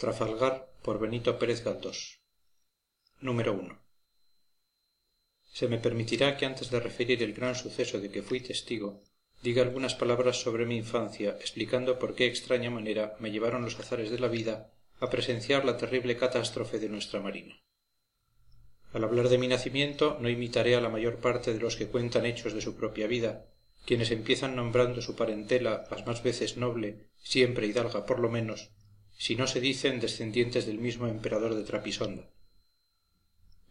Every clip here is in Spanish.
Trafalgar por Benito Pérez Galdós Número 1 Se me permitirá que antes de referir el gran suceso de que fui testigo, diga algunas palabras sobre mi infancia, explicando por qué extraña manera me llevaron los azares de la vida a presenciar la terrible catástrofe de nuestra marina. Al hablar de mi nacimiento no imitaré a la mayor parte de los que cuentan hechos de su propia vida, quienes empiezan nombrando su parentela las más veces noble, siempre hidalga por lo menos, si no se dicen descendientes del mismo emperador de Trapisonda.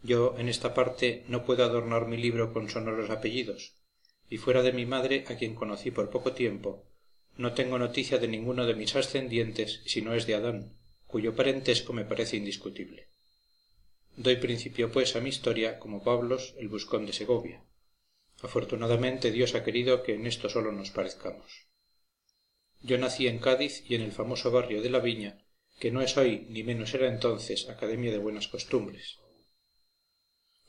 Yo, en esta parte, no puedo adornar mi libro con sonoros apellidos, y fuera de mi madre, a quien conocí por poco tiempo, no tengo noticia de ninguno de mis ascendientes si no es de Adán, cuyo parentesco me parece indiscutible. Doy principio, pues, a mi historia como Pablos, el buscón de Segovia. Afortunadamente Dios ha querido que en esto solo nos parezcamos. Yo nací en Cádiz y en el famoso barrio de la Viña, que no es hoy ni menos era entonces Academia de Buenas Costumbres.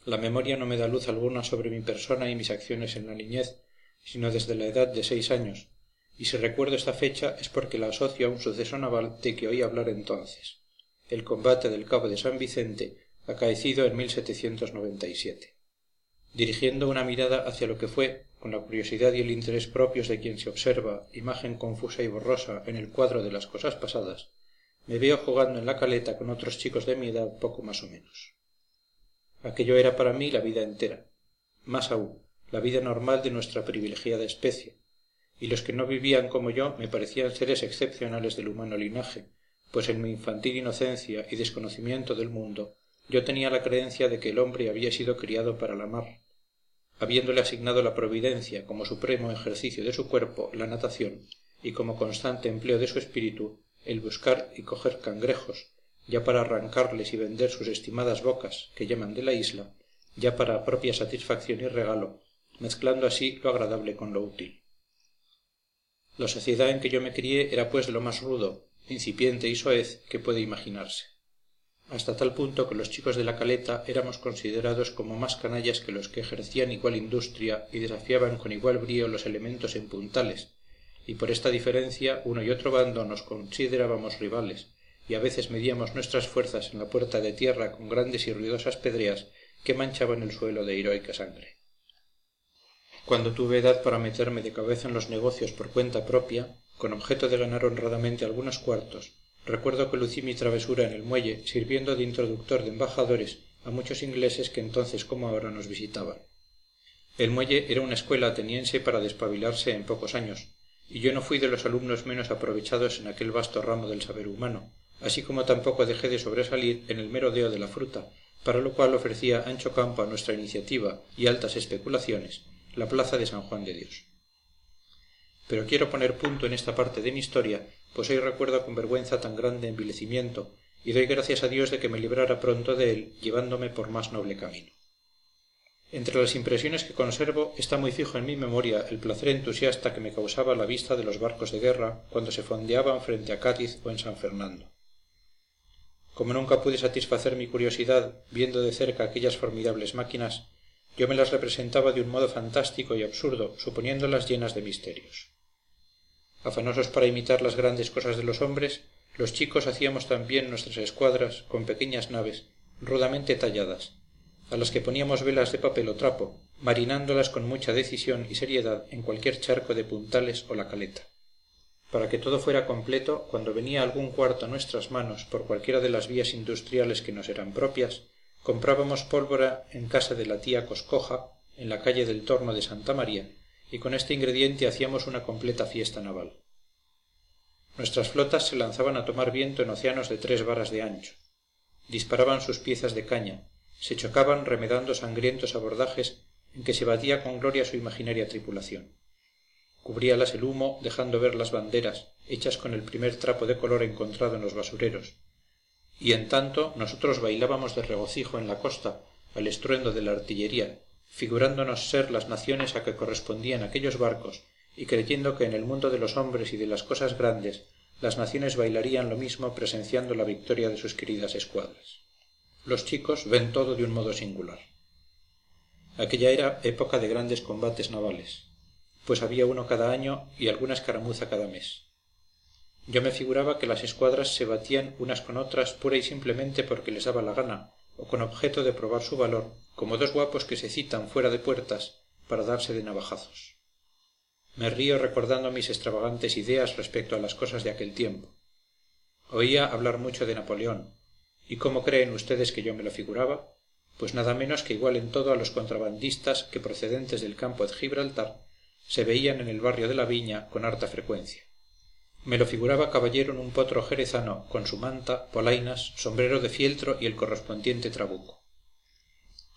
La memoria no me da luz alguna sobre mi persona y mis acciones en la niñez, sino desde la edad de seis años, y si recuerdo esta fecha es porque la asocio a un suceso naval de que oí hablar entonces, el combate del Cabo de San Vicente, acaecido en 1797. Dirigiendo una mirada hacia lo que fue, con la curiosidad y el interés propios de quien se observa imagen confusa y borrosa en el cuadro de las cosas pasadas, me veo jugando en la caleta con otros chicos de mi edad poco más o menos. Aquello era para mí la vida entera, más aún, la vida normal de nuestra privilegiada especie, y los que no vivían como yo me parecían seres excepcionales del humano linaje, pues en mi infantil inocencia y desconocimiento del mundo yo tenía la creencia de que el hombre había sido criado para la mar, habiéndole asignado la providencia como supremo ejercicio de su cuerpo la natación y como constante empleo de su espíritu el buscar y coger cangrejos ya para arrancarles y vender sus estimadas bocas que llaman de la isla ya para propia satisfacción y regalo mezclando así lo agradable con lo útil. La sociedad en que yo me crié era pues de lo más rudo incipiente y soez que puede imaginarse. Hasta tal punto que los chicos de la caleta éramos considerados como más canallas que los que ejercían igual industria y desafiaban con igual brío los elementos en puntales y por esta diferencia uno y otro bando nos considerábamos rivales y a veces medíamos nuestras fuerzas en la puerta de tierra con grandes y ruidosas pedreas que manchaban el suelo de heroica sangre. Cuando tuve edad para meterme de cabeza en los negocios por cuenta propia con objeto de ganar honradamente algunos cuartos recuerdo que lucí mi travesura en el muelle sirviendo de introductor de embajadores a muchos ingleses que entonces como ahora nos visitaban. El muelle era una escuela ateniense para despabilarse en pocos años y yo no fui de los alumnos menos aprovechados en aquel vasto ramo del saber humano así como tampoco dejé de sobresalir en el merodeo de la fruta para lo cual ofrecía ancho campo a nuestra iniciativa y altas especulaciones la plaza de san juan de dios. Pero quiero poner punto en esta parte de mi historia pues hoy recuerdo con vergüenza tan grande envilecimiento y doy gracias a Dios de que me librara pronto de él llevándome por más noble camino entre las impresiones que conservo está muy fijo en mi memoria el placer entusiasta que me causaba la vista de los barcos de guerra cuando se fondeaban frente a Cádiz o en San Fernando. Como nunca pude satisfacer mi curiosidad viendo de cerca aquellas formidables máquinas yo me las representaba de un modo fantástico y absurdo suponiéndolas llenas de misterios. Afanosos para imitar las grandes cosas de los hombres los chicos hacíamos también nuestras escuadras con pequeñas naves rudamente talladas a las que poníamos velas de papel o trapo marinándolas con mucha decisión y seriedad en cualquier charco de puntales o la caleta. Para que todo fuera completo cuando venía algún cuarto a nuestras manos por cualquiera de las vías industriales que nos eran propias comprábamos pólvora en casa de la tía coscoja en la calle del torno de santa maría y con este ingrediente hacíamos una completa fiesta naval. Nuestras flotas se lanzaban a tomar viento en océanos de tres varas de ancho. Disparaban sus piezas de caña se chocaban remedando sangrientos abordajes en que se batía con gloria su imaginaria tripulación. Cubríalas el humo dejando ver las banderas hechas con el primer trapo de color encontrado en los basureros. Y en tanto nosotros bailábamos de regocijo en la costa al estruendo de la artillería figurándonos ser las naciones a que correspondían aquellos barcos y creyendo que en el mundo de los hombres y de las cosas grandes las naciones bailarían lo mismo presenciando la victoria de sus queridas escuadras los chicos ven todo de un modo singular. Aquella era época de grandes combates navales pues había uno cada año y alguna escaramuza cada mes. Yo me figuraba que las escuadras se batían unas con otras pura y simplemente porque les daba la gana o con objeto de probar su valor como dos guapos que se citan fuera de puertas para darse de navajazos. Me río recordando mis extravagantes ideas respecto a las cosas de aquel tiempo. Oía hablar mucho de napoleón y cómo creen ustedes que yo me lo figuraba pues nada menos que igual en todo a los contrabandistas que procedentes del campo de gibraltar se veían en el barrio de la viña con harta frecuencia. Me lo figuraba caballero en un potro jerezano con su manta polainas sombrero de fieltro y el correspondiente trabuco.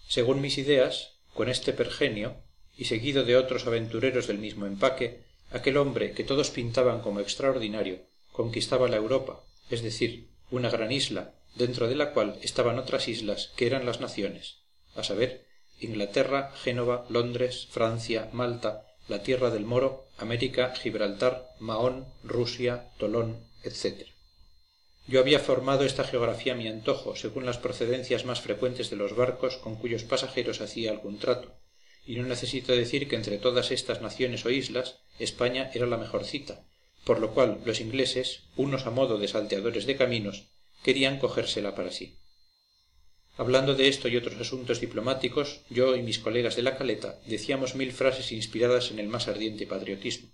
Según mis ideas con este pergenio y seguido de otros aventureros del mismo empaque aquel hombre que todos pintaban como extraordinario conquistaba la europa es decir una gran isla dentro de la cual estaban otras islas que eran las naciones a saber inglaterra génova londres francia malta la tierra del moro américa gibraltar mahón rusia tolón etc yo había formado esta geografía a mi antojo según las procedencias más frecuentes de los barcos con cuyos pasajeros hacía algún trato y no necesito decir que entre todas estas naciones o islas españa era la mejor cita por lo cual los ingleses unos a modo de salteadores de caminos querían cogérsela para sí. Hablando de esto y otros asuntos diplomáticos yo y mis colegas de la caleta decíamos mil frases inspiradas en el más ardiente patriotismo.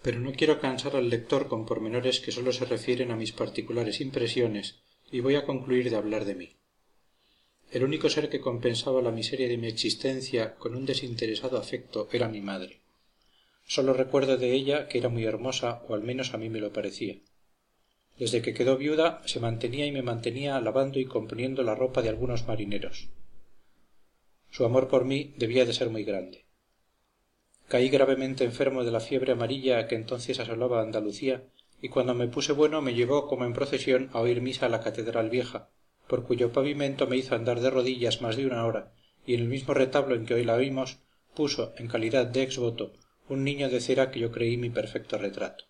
Pero no quiero cansar al lector con pormenores que sólo se refieren a mis particulares impresiones y voy a concluir de hablar de mí. El único ser que compensaba la miseria de mi existencia con un desinteresado afecto era mi madre. Sólo recuerdo de ella que era muy hermosa o al menos a mí me lo parecía desde que quedó viuda se mantenía y me mantenía lavando y componiendo la ropa de algunos marineros. Su amor por mí debía de ser muy grande. Caí gravemente enfermo de la fiebre amarilla que entonces asolaba andalucía y cuando me puse bueno me llevó como en procesión a oír misa a la catedral vieja por cuyo pavimento me hizo andar de rodillas más de una hora y en el mismo retablo en que hoy la oímos puso en calidad de ex voto un niño de cera que yo creí mi perfecto retrato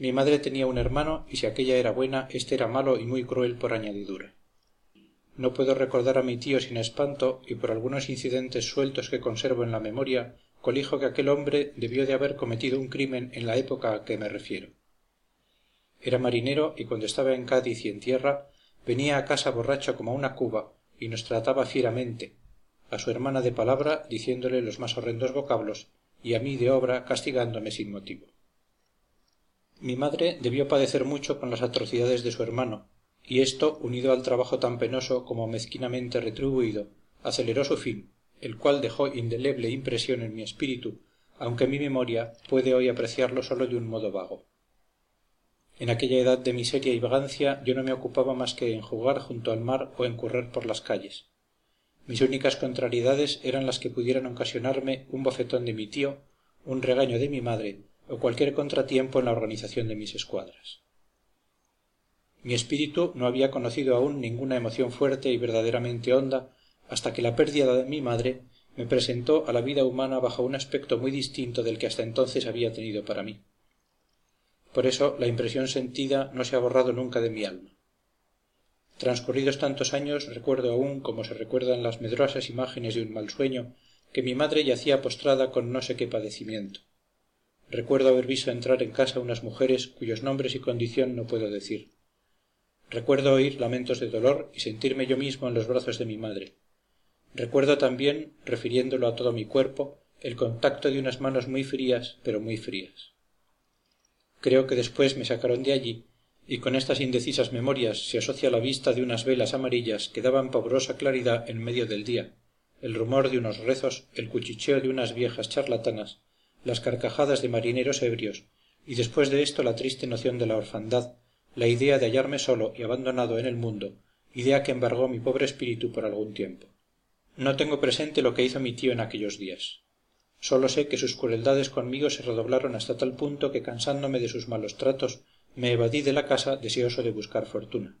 mi madre tenía un hermano y si aquella era buena éste era malo y muy cruel por añadidura. No puedo recordar a mi tío sin espanto y por algunos incidentes sueltos que conservo en la memoria colijo que aquel hombre debió de haber cometido un crimen en la época a que me refiero. Era marinero y cuando estaba en cádiz y en tierra venía a casa borracho como una cuba y nos trataba fieramente a su hermana de palabra diciéndole los más horrendos vocablos y a mí de obra castigándome sin motivo mi madre debió padecer mucho con las atrocidades de su hermano y esto unido al trabajo tan penoso como mezquinamente retribuido aceleró su fin el cual dejó indeleble impresión en mi espíritu aunque mi memoria puede hoy apreciarlo sólo de un modo vago. En aquella edad de miseria y vagancia yo no me ocupaba más que en jugar junto al mar o en correr por las calles. Mis únicas contrariedades eran las que pudieran ocasionarme un bofetón de mi tío un regaño de mi madre o cualquier contratiempo en la organización de mis escuadras. Mi espíritu no había conocido aún ninguna emoción fuerte y verdaderamente honda hasta que la pérdida de mi madre me presentó a la vida humana bajo un aspecto muy distinto del que hasta entonces había tenido para mí. Por eso la impresión sentida no se ha borrado nunca de mi alma. Transcurridos tantos años recuerdo aún como se recuerdan las medrosas imágenes de un mal sueño que mi madre yacía postrada con no sé qué padecimiento recuerdo haber visto entrar en casa unas mujeres cuyos nombres y condición no puedo decir. Recuerdo oír lamentos de dolor y sentirme yo mismo en los brazos de mi madre. Recuerdo también refiriéndolo a todo mi cuerpo el contacto de unas manos muy frías pero muy frías. Creo que después me sacaron de allí y con estas indecisas memorias se asocia la vista de unas velas amarillas que daban pavorosa claridad en medio del día el rumor de unos rezos el cuchicheo de unas viejas charlatanas las carcajadas de marineros ebrios y después de esto la triste noción de la orfandad la idea de hallarme solo y abandonado en el mundo idea que embargó mi pobre espíritu por algún tiempo. No tengo presente lo que hizo mi tío en aquellos días. Sólo sé que sus crueldades conmigo se redoblaron hasta tal punto que cansándome de sus malos tratos me evadí de la casa deseoso de buscar fortuna.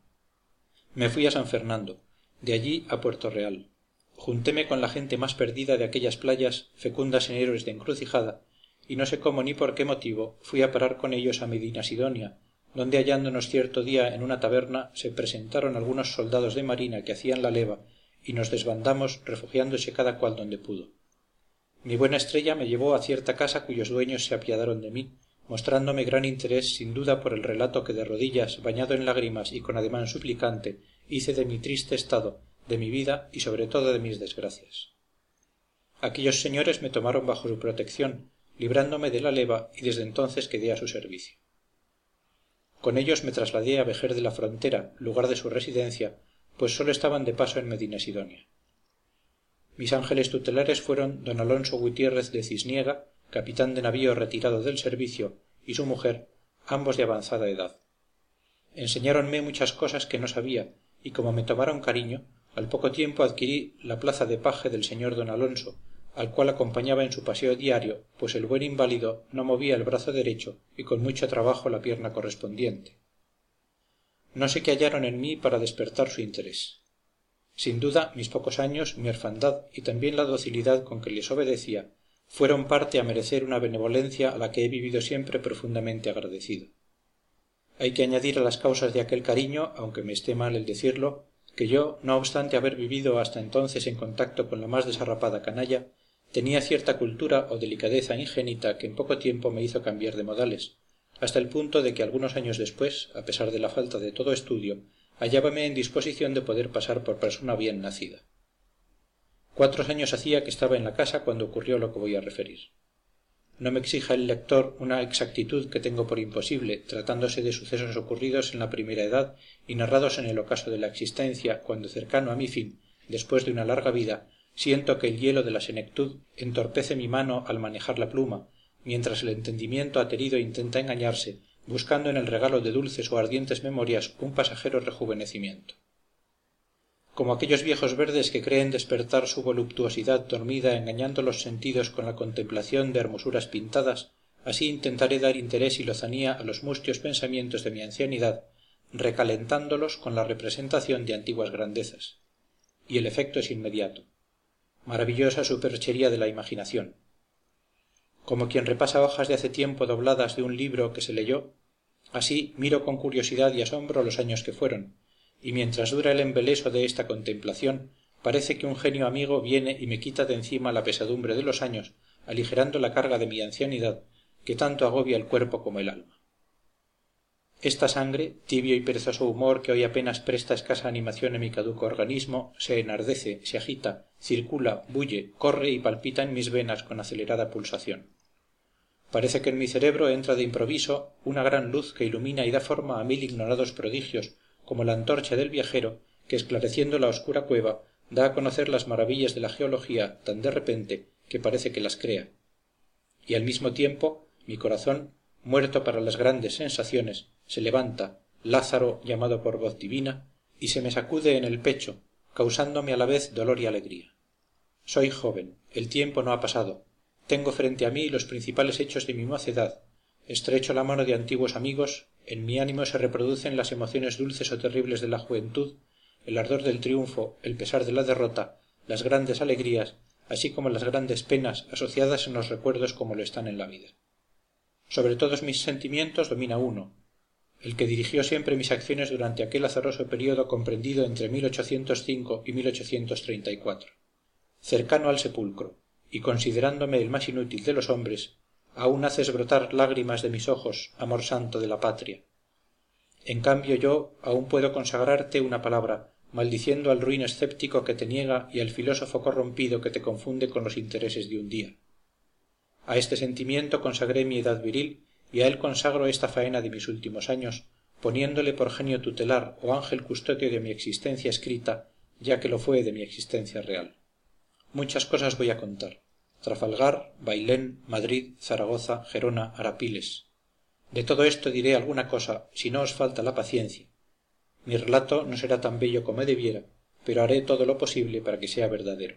Me fui a san fernando de allí a puerto real. Juntéme con la gente más perdida de aquellas playas fecundas en héroes de encrucijada y no sé cómo ni por qué motivo fui a parar con ellos a medinasidonia donde hallándonos cierto día en una taberna se presentaron algunos soldados de marina que hacían la leva y nos desbandamos refugiándose cada cual donde pudo. Mi buena estrella me llevó a cierta casa cuyos dueños se apiadaron de mí mostrándome gran interés sin duda por el relato que de rodillas bañado en lágrimas y con ademán suplicante hice de mi triste estado de mi vida y sobre todo de mis desgracias. Aquellos señores me tomaron bajo su protección librándome de la leva y desde entonces quedé a su servicio. Con ellos me trasladé a vejer de la frontera lugar de su residencia pues sólo estaban de paso en medinasidonia mis ángeles tutelares fueron don alonso gutiérrez de cisniega capitán de navío retirado del servicio y su mujer ambos de avanzada edad. Enseñáronme muchas cosas que no sabía y como me tomaron cariño al poco tiempo adquirí la plaza de paje del señor don alonso al cual acompañaba en su paseo diario pues el buen inválido no movía el brazo derecho y con mucho trabajo la pierna correspondiente. No sé qué hallaron en mí para despertar su interés. Sin duda mis pocos años mi orfandad y también la docilidad con que les obedecía fueron parte a merecer una benevolencia a la que he vivido siempre profundamente agradecido. Hay que añadir a las causas de aquel cariño aunque me esté mal el decirlo que yo no obstante haber vivido hasta entonces en contacto con la más desarrapada canalla tenía cierta cultura o delicadeza ingénita que en poco tiempo me hizo cambiar de modales hasta el punto de que algunos años después a pesar de la falta de todo estudio hallábame en disposición de poder pasar por persona bien nacida. Cuatro años hacía que estaba en la casa cuando ocurrió lo que voy a referir. No me exija el lector una exactitud que tengo por imposible tratándose de sucesos ocurridos en la primera edad y narrados en el ocaso de la existencia cuando cercano a mi fin después de una larga vida siento que el hielo de la senectud entorpece mi mano al manejar la pluma mientras el entendimiento aterido intenta engañarse buscando en el regalo de dulces o ardientes memorias un pasajero rejuvenecimiento. Como aquellos viejos verdes que creen despertar su voluptuosidad dormida engañando los sentidos con la contemplación de hermosuras pintadas así intentaré dar interés y lozanía a los mustios pensamientos de mi ancianidad recalentándolos con la representación de antiguas grandezas. Y el efecto es inmediato maravillosa superchería de la imaginación. Como quien repasa hojas de hace tiempo dobladas de un libro que se leyó así miro con curiosidad y asombro los años que fueron y mientras dura el embeleso de esta contemplación parece que un genio amigo viene y me quita de encima la pesadumbre de los años aligerando la carga de mi ancianidad que tanto agobia el cuerpo como el alma esta sangre tibio y perezoso humor que hoy apenas presta escasa animación a mi caduco organismo se enardece se agita circula bulle corre y palpita en mis venas con acelerada pulsación. Parece que en mi cerebro entra de improviso una gran luz que ilumina y da forma a mil ignorados prodigios como la antorcha del viajero que esclareciendo la oscura cueva da a conocer las maravillas de la geología tan de repente que parece que las crea. Y al mismo tiempo mi corazón muerto para las grandes sensaciones se levanta lázaro llamado por voz divina y se me sacude en el pecho causándome a la vez dolor y alegría. Soy joven el tiempo no ha pasado. Tengo frente a mí los principales hechos de mi mocedad. Estrecho la mano de antiguos amigos en mi ánimo se reproducen las emociones dulces o terribles de la juventud el ardor del triunfo el pesar de la derrota las grandes alegrías así como las grandes penas asociadas en los recuerdos como lo están en la vida. Sobre todos mis sentimientos domina uno el que dirigió siempre mis acciones durante aquel azaroso período comprendido entre y cercano al sepulcro y considerándome el más inútil de los hombres aún haces brotar lágrimas de mis ojos amor santo de la patria. En cambio yo aún puedo consagrarte una palabra maldiciendo al ruin escéptico que te niega y al filósofo corrompido que te confunde con los intereses de un día. A este sentimiento consagré mi edad viril a él consagro esta faena de mis últimos años poniéndole por genio tutelar o ángel custodio de mi existencia escrita ya que lo fue de mi existencia real. Muchas cosas voy a contar. Trafalgar bailén madrid zaragoza gerona arapiles. De todo esto diré alguna cosa si no os falta la paciencia. Mi relato no será tan bello como debiera pero haré todo lo posible para que sea verdadero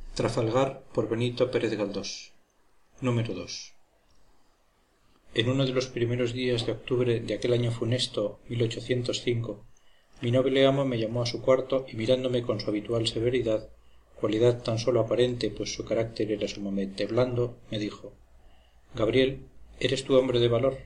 En uno de los primeros días de octubre de aquel año funesto, 1805, mi noble amo me llamó a su cuarto y mirándome con su habitual severidad, cualidad tan solo aparente, pues su carácter era sumamente blando, me dijo Gabriel, ¿eres tú hombre de valor?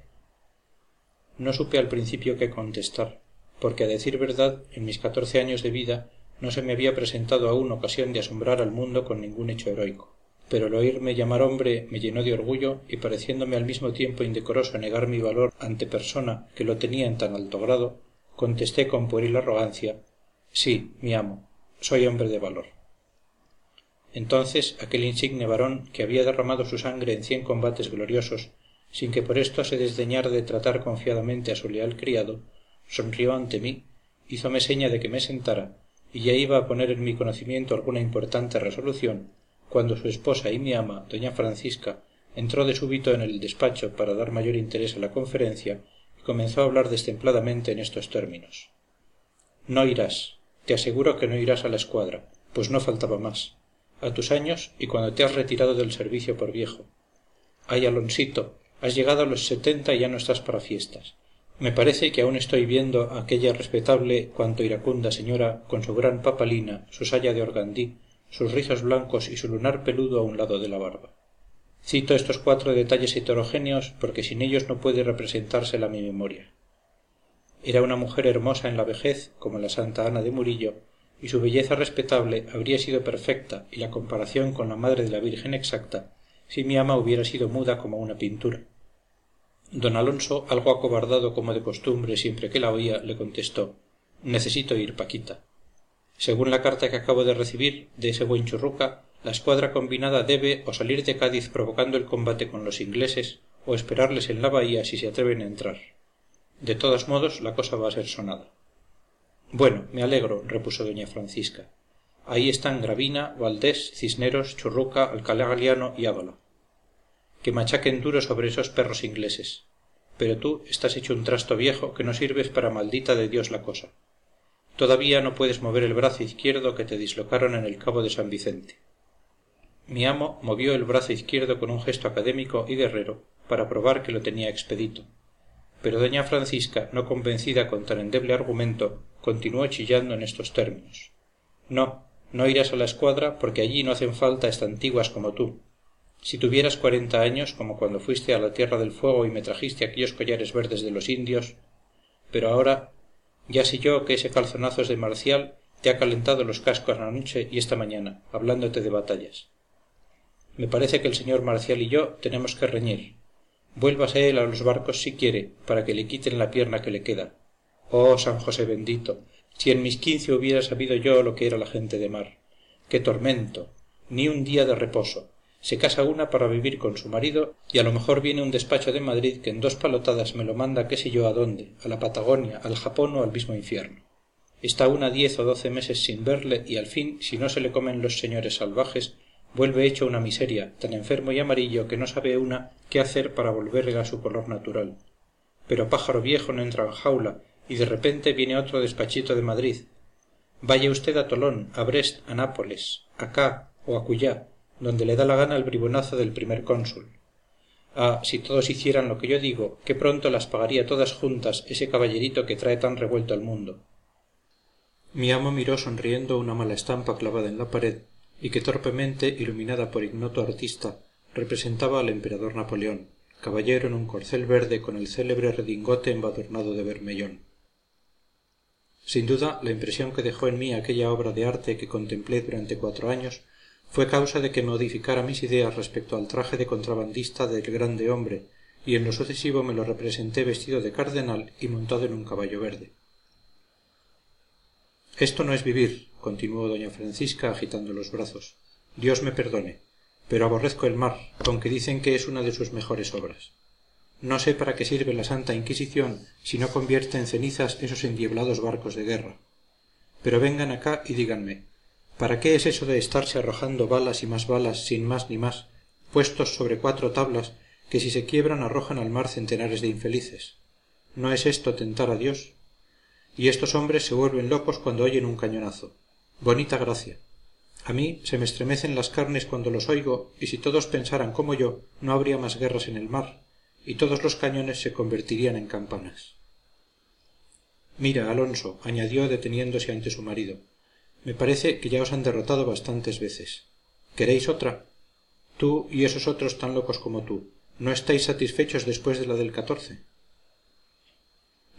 No supe al principio qué contestar, porque a decir verdad, en mis catorce años de vida no se me había presentado aún ocasión de asombrar al mundo con ningún hecho heroico. Pero el oírme llamar hombre me llenó de orgullo y pareciéndome al mismo tiempo indecoroso negar mi valor ante persona que lo tenía en tan alto grado contesté con pueril arrogancia sí mi amo soy hombre de valor entonces aquel insigne varón que había derramado su sangre en cien combates gloriosos sin que por esto se desdeñara de tratar confiadamente a su leal criado sonrió ante mí hízome seña de que me sentara y ya iba a poner en mi conocimiento alguna importante resolución cuando su esposa y mi ama doña francisca entró de súbito en el despacho para dar mayor interés a la conferencia y comenzó a hablar destempladamente en estos términos. No irás te aseguro que no irás a la escuadra pues no faltaba más. A tus años y cuando te has retirado del servicio por viejo. Ay alonsito has llegado a los setenta y ya no estás para fiestas me parece que aún estoy viendo a aquella respetable cuanto iracunda señora con su gran papalina su saya de organdí sus rizos blancos y su lunar peludo a un lado de la barba. Cito estos cuatro detalles heterogéneos porque sin ellos no puede representársela mi memoria. Era una mujer hermosa en la vejez como la santa ana de murillo y su belleza respetable habría sido perfecta y la comparación con la madre de la virgen exacta si mi ama hubiera sido muda como una pintura don alonso algo acobardado como de costumbre siempre que la oía le contestó necesito ir paquita según la carta que acabo de recibir de ese buen churruca la escuadra combinada debe o salir de cádiz provocando el combate con los ingleses o esperarles en la bahía si se atreven a entrar. De todos modos la cosa va a ser sonada. Bueno me alegro repuso doña francisca. Ahí están gravina valdés cisneros churruca alcalá galiano y que machaquen duro sobre esos perros ingleses. Pero tú estás hecho un trasto viejo que no sirves para maldita de dios la cosa. Todavía no puedes mover el brazo izquierdo que te dislocaron en el cabo de san vicente. Mi amo movió el brazo izquierdo con un gesto académico y guerrero para probar que lo tenía expedito. Pero doña francisca no convencida con tan endeble argumento continuó chillando en estos términos. No no irás a la escuadra porque allí no hacen falta estantiguas como tú si tuvieras cuarenta años como cuando fuiste a la tierra del fuego y me trajiste aquellos collares verdes de los indios pero ahora ya sé yo que ese calzonazos de marcial te ha calentado los cascos anoche y esta mañana hablándote de batallas. Me parece que el señor marcial y yo tenemos que reñir. Vuélvase él a los barcos si quiere para que le quiten la pierna que le queda. Oh san josé bendito si en mis quince hubiera sabido yo lo que era la gente de mar. Qué tormento ni un día de reposo se casa una para vivir con su marido y a lo mejor viene un despacho de madrid que en dos palotadas me lo manda qué sé yo a dónde a la patagonia al japón o al mismo infierno. Está una diez o doce meses sin verle y al fin si no se le comen los señores salvajes vuelve hecho una miseria tan enfermo y amarillo que no sabe una qué hacer para volverle a su color natural. Pero pájaro viejo no entra en jaula y de repente viene otro despachito de madrid. Vaya usted a tolón a brest a nápoles acá o acullá donde le da la gana el bribonazo del primer cónsul. Ah si todos hicieran lo que yo digo qué pronto las pagaría todas juntas ese caballerito que trae tan revuelto al mundo. Mi amo miró sonriendo una mala estampa clavada en la pared y que torpemente iluminada por ignoto artista representaba al emperador napoleón caballero en un corcel verde con el célebre redingote embadurnado de bermellón. Sin duda la impresión que dejó en mí aquella obra de arte que contemplé durante cuatro años fue causa de que modificara mis ideas respecto al traje de contrabandista del grande hombre y en lo sucesivo me lo representé vestido de cardenal y montado en un caballo verde. Esto no es vivir continuó doña francisca agitando los brazos. Dios me perdone pero aborrezco el mar aunque dicen que es una de sus mejores obras. No sé para qué sirve la santa inquisición si no convierte en cenizas esos endiablados barcos de guerra. Pero vengan acá y díganme para qué es eso de estarse arrojando balas y más balas sin más ni más puestos sobre cuatro tablas que si se quiebran arrojan al mar centenares de infelices no es esto tentar a dios y estos hombres se vuelven locos cuando oyen un cañonazo. Bonita gracia. A mí se me estremecen las carnes cuando los oigo y si todos pensaran como yo no habría más guerras en el mar y todos los cañones se convertirían en campanas. Mira alonso añadió deteniéndose ante su marido me parece que ya os han derrotado bastantes veces. Queréis otra tú y esos otros tan locos como tú. No estáis satisfechos después de la del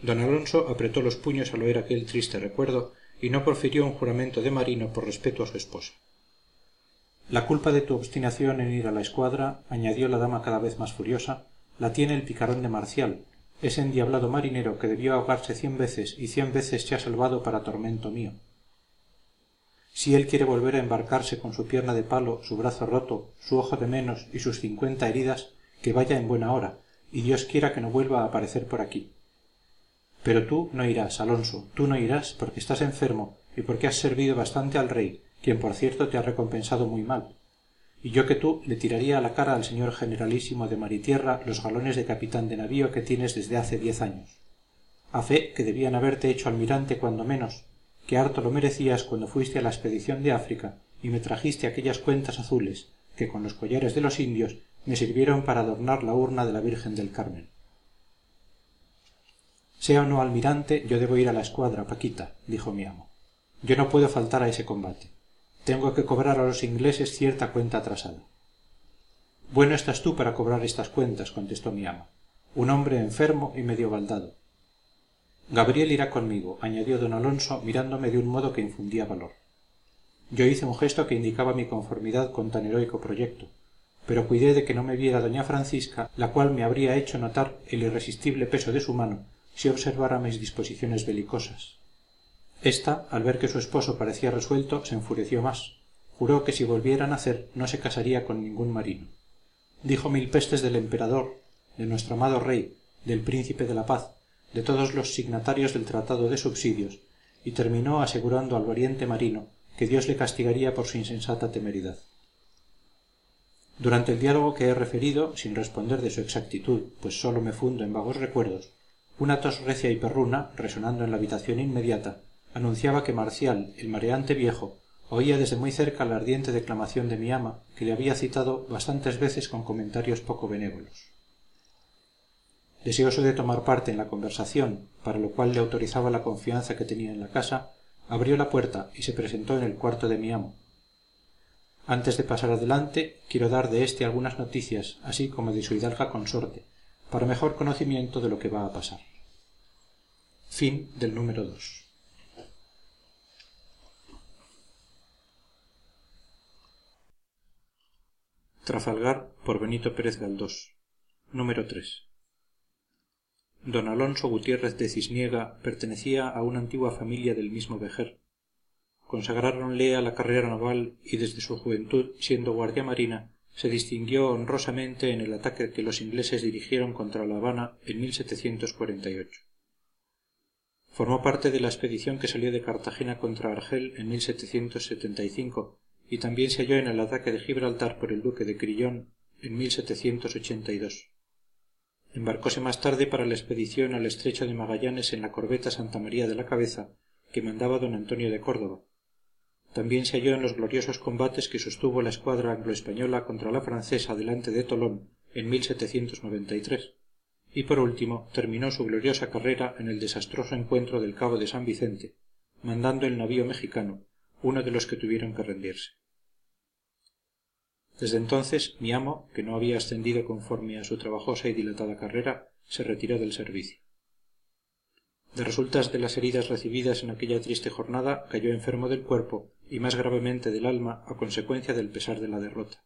don alonso apretó los puños al oír aquel triste recuerdo y no profirió un juramento de marino por respeto a su esposa. La culpa de tu obstinación en ir a la escuadra añadió la dama cada vez más furiosa la tiene el picarón de marcial ese endiablado marinero que debió ahogarse cien veces y cien veces se ha salvado para tormento mío si él quiere volver a embarcarse con su pierna de palo su brazo roto su ojo de menos y sus cincuenta heridas que vaya en buena hora y dios quiera que no vuelva a aparecer por aquí. Pero tú no irás alonso tú no irás porque estás enfermo y porque has servido bastante al rey quien por cierto te ha recompensado muy mal. Y yo que tú le tiraría a la cara al señor generalísimo de mar y tierra los galones de capitán de navío que tienes desde hace diez años. A fe que debían haberte hecho almirante cuando menos que harto lo merecías cuando fuiste a la expedición de áfrica y me trajiste aquellas cuentas azules que con los collares de los indios me sirvieron para adornar la urna de la virgen del carmen. Sea o no almirante yo debo ir a la escuadra paquita dijo mi amo. Yo no puedo faltar a ese combate. Tengo que cobrar a los ingleses cierta cuenta atrasada. Bueno estás tú para cobrar estas cuentas contestó mi ama un hombre enfermo y medio baldado gabriel irá conmigo añadió don alonso mirándome de un modo que infundía valor. Yo hice un gesto que indicaba mi conformidad con tan heroico proyecto pero cuidé de que no me viera doña francisca la cual me habría hecho notar el irresistible peso de su mano si observara mis disposiciones belicosas. Esta, al ver que su esposo parecía resuelto se enfureció más. Juró que si volviera a nacer no se casaría con ningún marino. Dijo mil pestes del emperador de nuestro amado rey del príncipe de la paz de todos los signatarios del tratado de subsidios y terminó asegurando al valiente marino que dios le castigaría por su insensata temeridad. Durante el diálogo que he referido sin responder de su exactitud pues sólo me fundo en vagos recuerdos una tos recia y perruna resonando en la habitación inmediata anunciaba que marcial el mareante viejo oía desde muy cerca la ardiente declamación de mi ama que le había citado bastantes veces con comentarios poco benévolos deseoso de tomar parte en la conversación para lo cual le autorizaba la confianza que tenía en la casa abrió la puerta y se presentó en el cuarto de mi amo. Antes de pasar adelante quiero dar de éste algunas noticias así como de su hidalga consorte para mejor conocimiento de lo que va a pasar. Trafalgar por Benito Pérez Galdós. Número 3 don alonso gutiérrez de cisniega pertenecía a una antigua familia del mismo vejer. Consagráronle a la carrera naval y desde su juventud siendo guardia marina se distinguió honrosamente en el ataque que los ingleses dirigieron contra la habana en formó parte de la expedición que salió de cartagena contra argel en y también se halló en el ataque de gibraltar por el duque de crillon en embarcóse más tarde para la expedición al estrecho de magallanes en la corbeta santa maría de la cabeza que mandaba don antonio de córdoba. También se halló en los gloriosos combates que sostuvo la escuadra anglo-española contra la francesa delante de tolón en y por último terminó su gloriosa carrera en el desastroso encuentro del cabo de san vicente mandando el navío mexicano uno de los que tuvieron que rendirse desde entonces mi amo que no había ascendido conforme a su trabajosa y dilatada carrera se retiró del servicio. De resultas de las heridas recibidas en aquella triste jornada cayó enfermo del cuerpo y más gravemente del alma a consecuencia del pesar de la derrota.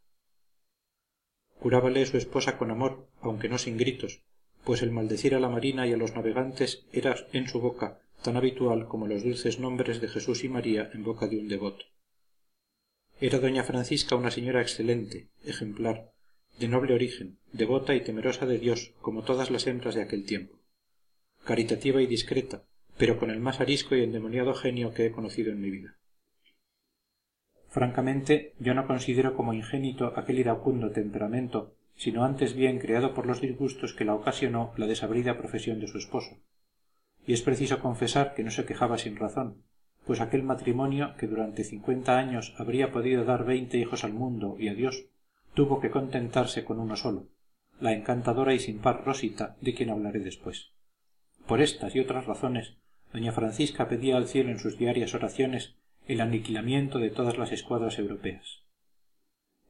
Curábale su esposa con amor aunque no sin gritos pues el maldecir a la marina y a los navegantes era en su boca tan habitual como los dulces nombres de jesús y maría en boca de un devoto era doña francisca una señora excelente ejemplar de noble origen devota y temerosa de dios como todas las hembras de aquel tiempo. Caritativa y discreta pero con el más arisco y endemoniado genio que he conocido en mi vida. Francamente yo no considero como ingénito aquel iracundo temperamento sino antes bien creado por los disgustos que la ocasionó la desabrida profesión de su esposo. Y es preciso confesar que no se quejaba sin razón pues aquel matrimonio que durante cincuenta años habría podido dar veinte hijos al mundo y a dios tuvo que contentarse con uno solo la encantadora y sin par rosita de quien hablaré después. Por estas y otras razones doña francisca pedía al cielo en sus diarias oraciones el aniquilamiento de todas las escuadras europeas.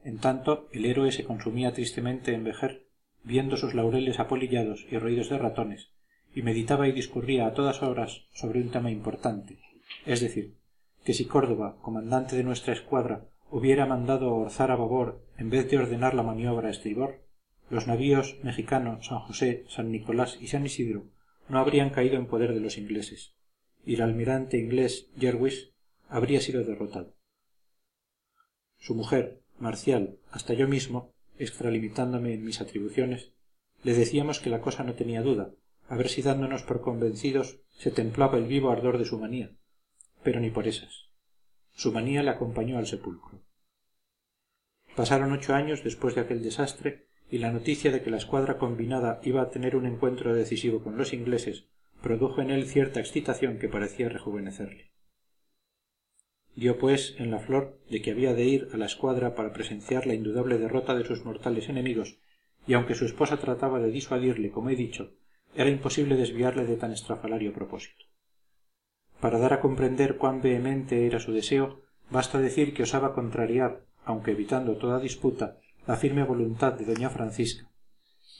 En tanto el héroe se consumía tristemente en vejer viendo sus laureles apolillados y roídos de ratones y meditaba y discurría a todas horas sobre un tema importante es decir que si córdoba comandante de nuestra escuadra hubiera mandado orzar a babor en vez de ordenar la maniobra a estribor los navíos mexicano san josé san nicolás y san isidro no habrían caído en poder de los ingleses y el almirante inglés jerwis habría sido derrotado. Su mujer marcial hasta yo mismo extralimitándome en mis atribuciones le decíamos que la cosa no tenía duda a ver si dándonos por convencidos se templaba el vivo ardor de su manía pero ni por esas. Su manía le acompañó al sepulcro. Pasaron ocho años después de aquel desastre y la noticia de que la escuadra combinada iba a tener un encuentro decisivo con los ingleses produjo en él cierta excitación que parecía rejuvenecerle. Dio pues en la flor de que había de ir a la escuadra para presenciar la indudable derrota de sus mortales enemigos y aunque su esposa trataba de disuadirle como he dicho era imposible desviarle de tan estrafalario propósito para dar a comprender cuán vehemente era su deseo basta decir que osaba contrariar aunque evitando toda disputa la firme voluntad de doña francisca.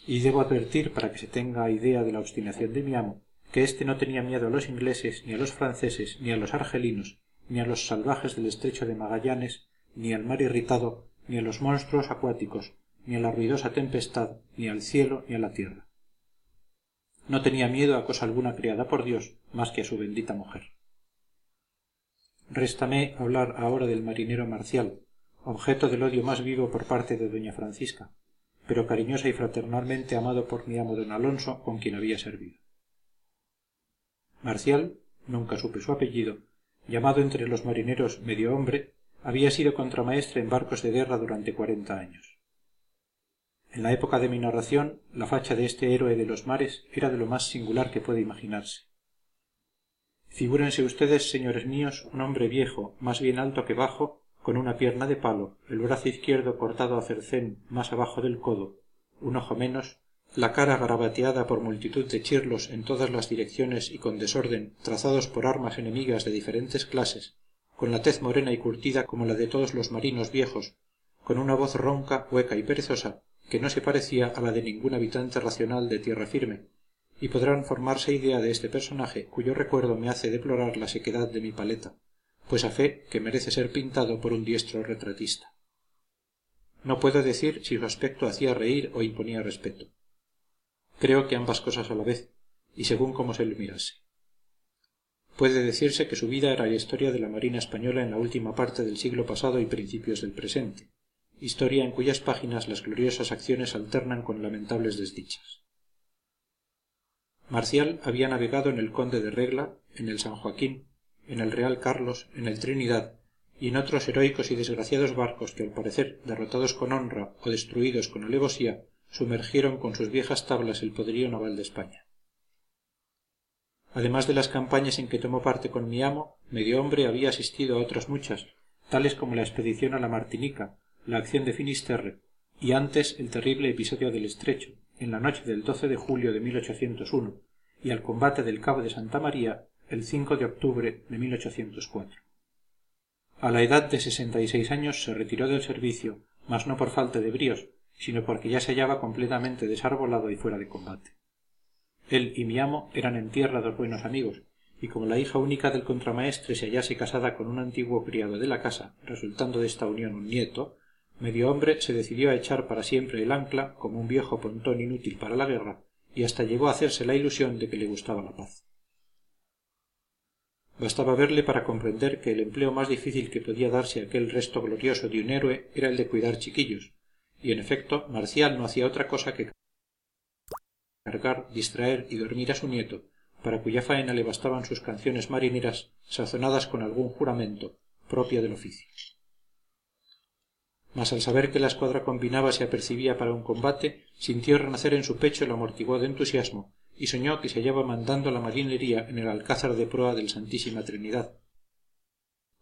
Y debo advertir para que se tenga idea de la obstinación de mi amo que éste no tenía miedo a los ingleses ni a los franceses ni a los argelinos ni a los salvajes del estrecho de magallanes ni al mar irritado ni a los monstruos acuáticos ni a la ruidosa tempestad ni al cielo ni a la tierra no tenía miedo a cosa alguna criada por dios más que a su bendita mujer. Réstame hablar ahora del marinero marcial objeto del odio más vivo por parte de doña francisca pero cariñosa y fraternalmente amado por mi amo don alonso con quien había servido. Marcial nunca supe su apellido llamado entre los marineros medio hombre había sido contramaestre en barcos de guerra durante cuarenta años en la época de mi narración la facha de este héroe de los mares era de lo más singular que puede imaginarse. Figúrense ustedes señores míos un hombre viejo más bien alto que bajo con una pierna de palo el brazo izquierdo cortado a cercén más abajo del codo un ojo menos la cara garabateada por multitud de chirlos en todas las direcciones y con desorden trazados por armas enemigas de diferentes clases con la tez morena y curtida como la de todos los marinos viejos con una voz ronca hueca y perezosa que no se parecía a la de ningún habitante racional de tierra firme y podrán formarse idea de este personaje cuyo recuerdo me hace deplorar la sequedad de mi paleta pues a fe que merece ser pintado por un diestro retratista. No puedo decir si su aspecto hacía reír o imponía respeto. Creo que ambas cosas a la vez y según como se le mirase. Puede decirse que su vida era la historia de la marina española en la última parte del siglo pasado y principios del presente historia en cuyas páginas las gloriosas acciones alternan con lamentables desdichas. Marcial había navegado en el conde de regla en el san joaquín en el real carlos en el trinidad y en otros heroicos y desgraciados barcos que al parecer derrotados con honra o destruidos con alevosía sumergieron con sus viejas tablas el poderío naval de españa. Además de las campañas en que tomó parte con mi amo medio hombre había asistido a otras muchas tales como la expedición a la martinica la acción de finisterre y antes el terrible episodio del estrecho en la noche del de julio de y al combate del cabo de santa maría el 5 de octubre de 1804. A la edad de sesenta y seis años se retiró del servicio, mas no por falta de bríos, sino porque ya se hallaba completamente desarbolado y fuera de combate. Él y mi amo eran en tierra dos buenos amigos, y como la hija única del contramaestre se hallase casada con un antiguo criado de la casa, resultando de esta unión un nieto, medio hombre se decidió a echar para siempre el ancla como un viejo pontón inútil para la guerra, y hasta llegó a hacerse la ilusión de que le gustaba la paz. Bastaba verle para comprender que el empleo más difícil que podía darse aquel resto glorioso de un héroe era el de cuidar chiquillos, y en efecto Marcial no hacía otra cosa que cargar, distraer y dormir a su nieto, para cuya faena le bastaban sus canciones marineras sazonadas con algún juramento propio del oficio. Mas al saber que la escuadra combinaba se apercibía para un combate, sintió renacer en su pecho el amortiguado entusiasmo y soñó que se hallaba mandando la marinería en el alcázar de proa del Santísima Trinidad.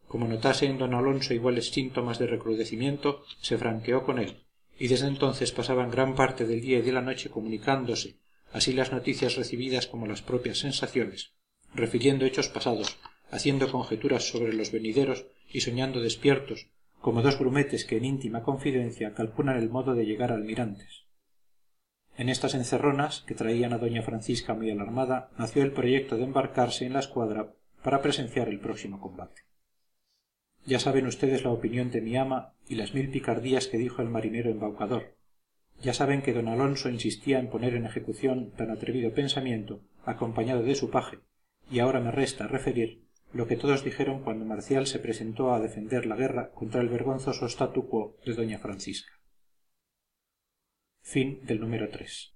Como notase en don Alonso iguales síntomas de recrudecimiento, se franqueó con él, y desde entonces pasaban gran parte del día y de la noche comunicándose, así las noticias recibidas como las propias sensaciones, refiriendo hechos pasados, haciendo conjeturas sobre los venideros y soñando despiertos, como dos grumetes que en íntima confidencia calculan el modo de llegar a almirantes. En estas encerronas que traían a doña francisca muy alarmada nació el proyecto de embarcarse en la escuadra para presenciar el próximo combate. Ya saben ustedes la opinión de mi ama y las mil picardías que dijo el marinero embaucador. Ya saben que don alonso insistía en poner en ejecución tan atrevido pensamiento acompañado de su paje y ahora me resta referir lo que todos dijeron cuando marcial se presentó a defender la guerra contra el vergonzoso statu quo de doña francisca Fin del número 3.